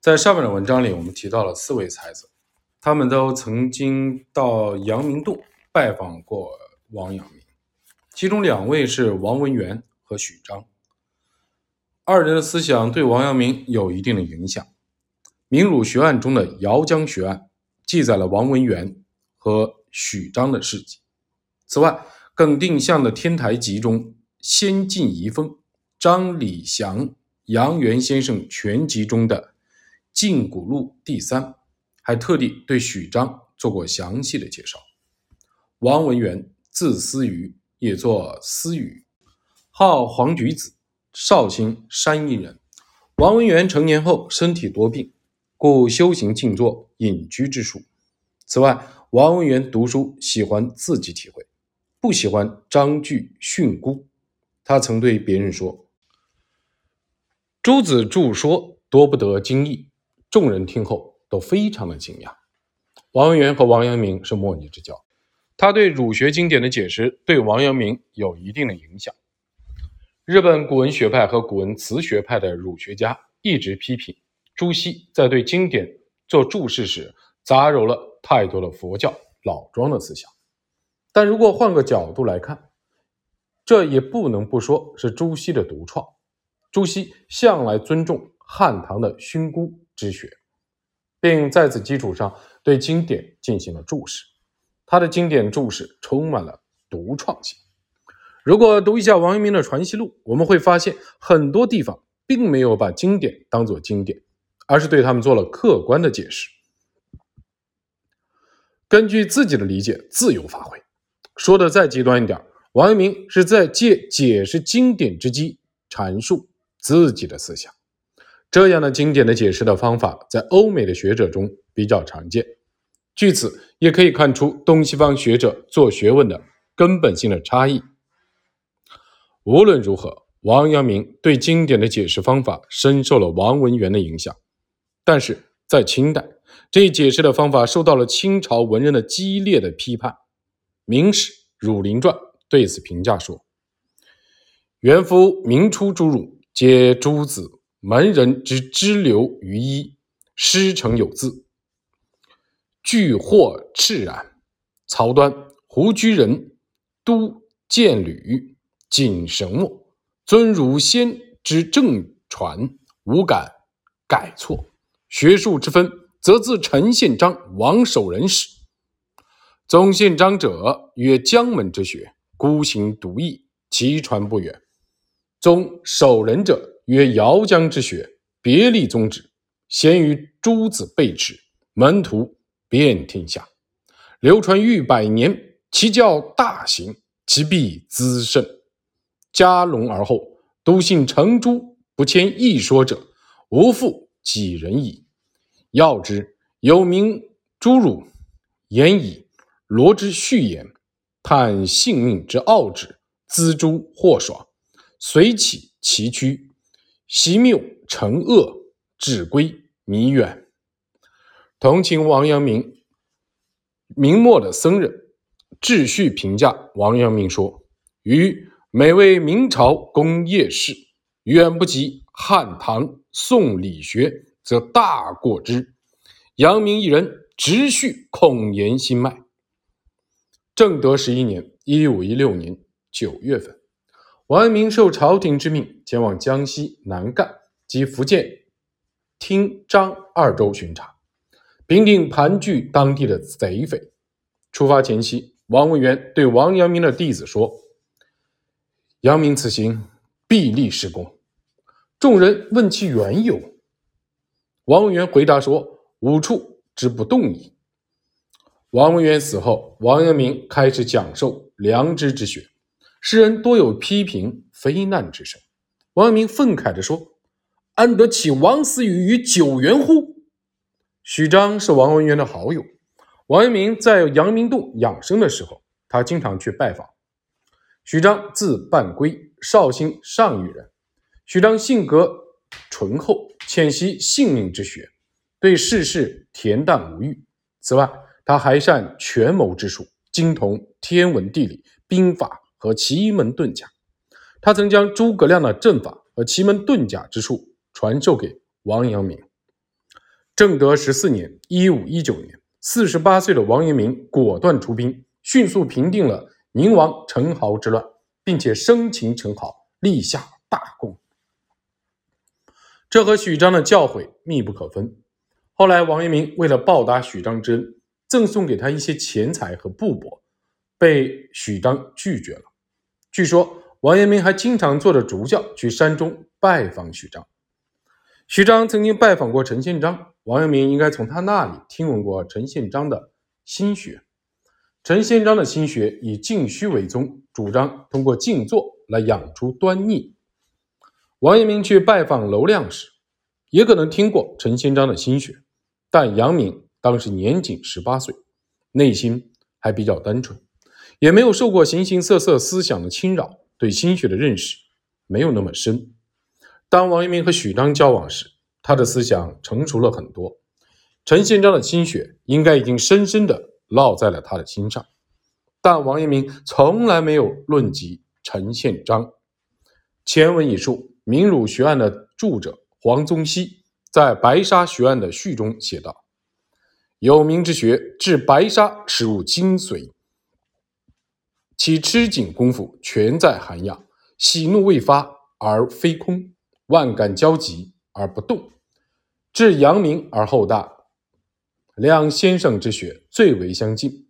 在上面的文章里，我们提到了四位才子，他们都曾经到阳明洞拜访过王阳明，其中两位是王文元和许章。二人的思想对王阳明有一定的影响。明儒学案中的《姚江学案》记载了王文元和许章的事迹。此外，耿定向的《天台集》中先进遗风张礼祥、杨元先生全集中的《晋古录》第三，还特地对许章做过详细的介绍。王文元，字思瑜，也作思雨，号黄举子，绍兴山阴人。王文元成年后身体多病。故修行静坐、隐居之术。此外，王文元读书喜欢自己体会，不喜欢章句训诂。他曾对别人说：“诸子著说多不得经义。”众人听后都非常的惊讶。王文元和王阳明是莫逆之交，他对儒学经典的解释对王阳明有一定的影响。日本古文学派和古文词学派的儒学家一直批评。朱熹在对经典做注释时，杂糅了太多的佛教老庄的思想。但如果换个角度来看，这也不能不说是朱熹的独创。朱熹向来尊重汉唐的熏诂之学，并在此基础上对经典进行了注释。他的经典注释充满了独创性。如果读一下王阳明的《传习录》，我们会发现很多地方并没有把经典当作经典。而是对他们做了客观的解释，根据自己的理解自由发挥。说的再极端一点，王阳明是在借解释经典之机阐述自己的思想。这样的经典的解释的方法，在欧美的学者中比较常见。据此也可以看出东西方学者做学问的根本性的差异。无论如何，王阳明对经典的解释方法深受了王文元的影响。但是在清代，这一解释的方法受到了清朝文人的激烈的批判。《明史·儒林传》对此评价说：“元夫明初诸儒，皆诸子门人之支流于一，师承有字，具或赤然。曹端、胡居仁、都建履、谨绳墨，尊儒先之正传，无敢改错。”学术之分，则自陈宪章、王守仁始。宗宪章者，曰江门之学，孤行独异，其传不远；宗守仁者，曰姚江之学，别立宗旨，先于诸子备齿，门徒遍天下，流传逾百年，其教大行，其必滋甚。加隆而后，笃信成诸不迁一说者，无复。几人矣？要之有名诸儒言以罗之序言，探性命之奥旨，锱诛祸爽，随起其躯，习谬成恶，至归弥远。同情王阳明，明末的僧人秩序评价王阳明说：“于每位明朝功业士，远不及。”汉唐宋理学则大过之。阳明一人直叙孔颜心脉。正德十一年（一五一六年）九月份，王阳明受朝廷之命，前往江西南赣及福建汀漳二州巡查，平定盘踞当地的贼匪。出发前夕，王文元对王阳明的弟子说：“阳明此行必立事功。”众人问其缘由，王文元回答说：“五处之不动矣。”王文元死后，王阳明开始讲授良知之学，世人多有批评非难之声。王阳明愤慨地说：“安得起王思雨于九原乎？”许章是王文渊的好友，王阳明在阳明洞养生的时候，他经常去拜访。许章字半圭，绍兴上虞人。许章性格醇厚，浅习性命之学，对世事恬淡无欲。此外，他还善权谋之术，精通天文地理、兵法和奇门遁甲。他曾将诸葛亮的阵法和奇门遁甲之术传授给王阳明。正德十四年（一五一九年），四十八岁的王阳明果断出兵，迅速平定了宁王陈豪之乱，并且生擒陈豪，立下大功。这和许章的教诲密不可分。后来，王阳明为了报答许章之恩，赠送给他一些钱财和布帛，被许章拒绝了。据说，王阳明还经常坐着竹轿去山中拜访许章。许章曾经拜访过陈宪章，王阳明应该从他那里听闻过陈宪章的心学。陈宪章的心学以静虚为宗，主张通过静坐来养出端逆。王阳明去拜访娄亮时，也可能听过陈宪章的心学，但阳明当时年仅十八岁，内心还比较单纯，也没有受过形形色色思想的侵扰，对心学的认识没有那么深。当王阳明和许章交往时，他的思想成熟了很多，陈宪章的心学应该已经深深的烙在了他的心上，但王阳明从来没有论及陈宪章。前文已述。明儒学案的著者黄宗羲在《白沙学案》的序中写道：“有名之学，治白沙实入精髓，其吃紧功夫全在涵养。喜怒未发而非空，万感交集而不动，至阳明而后大。两先生之学最为相近，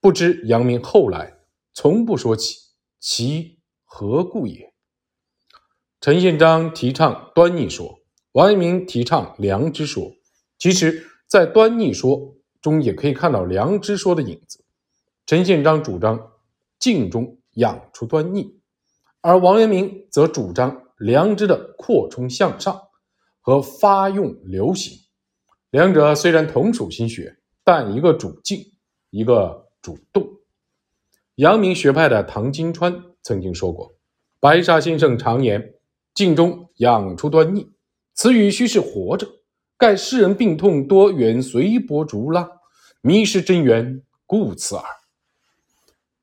不知阳明后来从不说起，其何故也？”陈宪章提倡端逆说，王阳明提倡良知说。其实，在端逆说中也可以看到良知说的影子。陈宪章主张静中养出端倪，而王阳明则主张良知的扩充向上和发用流行。两者虽然同属心学，但一个主静，一个主动。阳明学派的唐金川曾经说过：“白沙先生常言。”静中养出端倪，此语须是活着。盖世人病痛多缘随波逐浪，迷失真源，故此耳。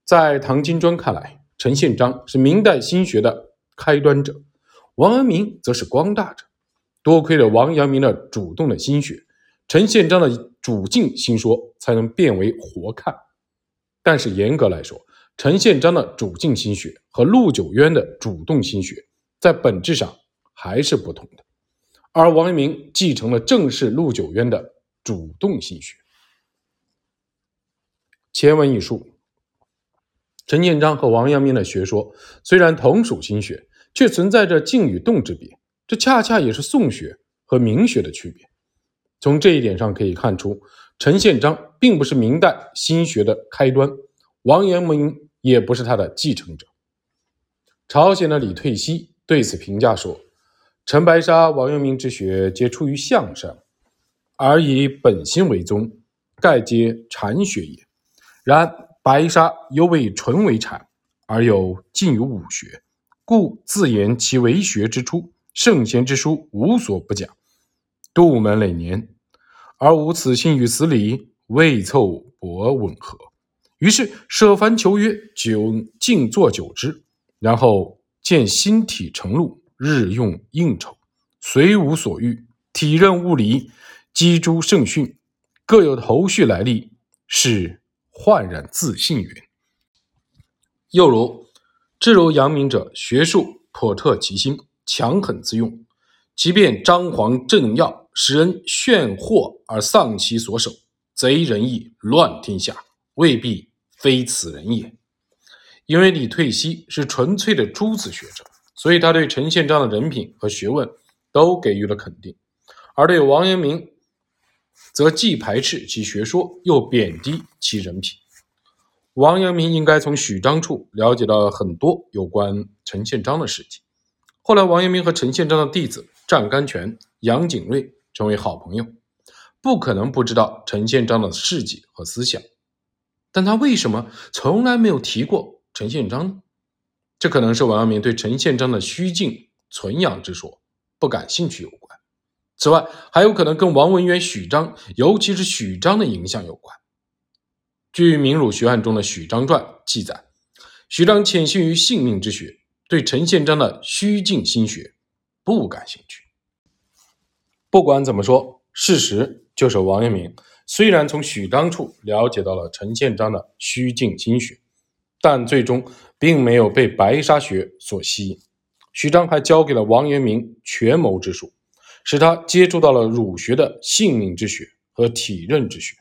在唐金砖看来，陈宪章是明代心学的开端者，王阳明则是光大者。多亏了王阳明的主动的心学，陈宪章的主静心说才能变为活看。但是严格来说，陈宪章的主静心学和陆九渊的主动心学。在本质上还是不同的，而王阳明继承了正是陆九渊的主动心学。前文已述，陈建章和王阳明的学说虽然同属心学，却存在着静与动之别，这恰恰也是宋学和明学的区别。从这一点上可以看出，陈宪章并不是明代心学的开端，王阳明也不是他的继承者。朝鲜的李退熹。对此评价说：“陈白沙、王阳明之学皆出于向善，而以本心为宗，盖皆禅学也。然白沙犹未纯为禅，而又近于武学，故自言其为学之初。圣贤之书无所不讲，杜门累年，而无此心与此理，未凑博吻合。于是舍凡求曰：久静坐久之，然后。”见心体成露，日用应酬，随无所欲，体认物理，积诸圣训，各有头绪来历，是焕然自信云。又如，至如阳明者，学术颇特其心，强狠自用，即便张皇正要，使人炫惑而丧其所守，贼人意，乱天下，未必非此人也。因为李退熹是纯粹的诸子学者，所以他对陈宪章的人品和学问都给予了肯定；而对王阳明，则既排斥其学说，又贬低其人品。王阳明应该从许章处了解到很多有关陈宪章的事情。后来，王阳明和陈宪章的弟子湛甘泉、杨景瑞成为好朋友，不可能不知道陈宪章的事迹和思想，但他为什么从来没有提过？陈宪章呢？这可能是王阳明对陈宪章的虚静存养之说不感兴趣有关。此外，还有可能跟王文渊、许章，尤其是许章的影响有关。据《明儒学案》中的《许章传》记载，许章潜心于性命之学，对陈宪章的虚静心学不感兴趣。不管怎么说，事实就是王阳明虽然从许章处了解到了陈宪章的虚静心学，但最终并没有被白沙学所吸引。许章还教给了王阳明权谋之术，使他接触到了儒学的性命之学和体认之学，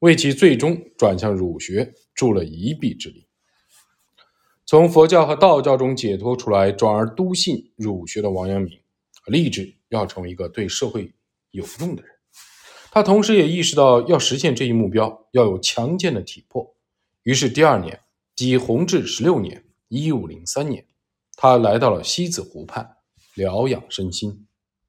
为其最终转向儒学助了一臂之力。从佛教和道教中解脱出来，转而笃信儒学的王阳明，立志要成为一个对社会有用的人。他同时也意识到，要实现这一目标，要有强健的体魄。于是第二年，即弘治十六年（一五零三年），他来到了西子湖畔疗养身心。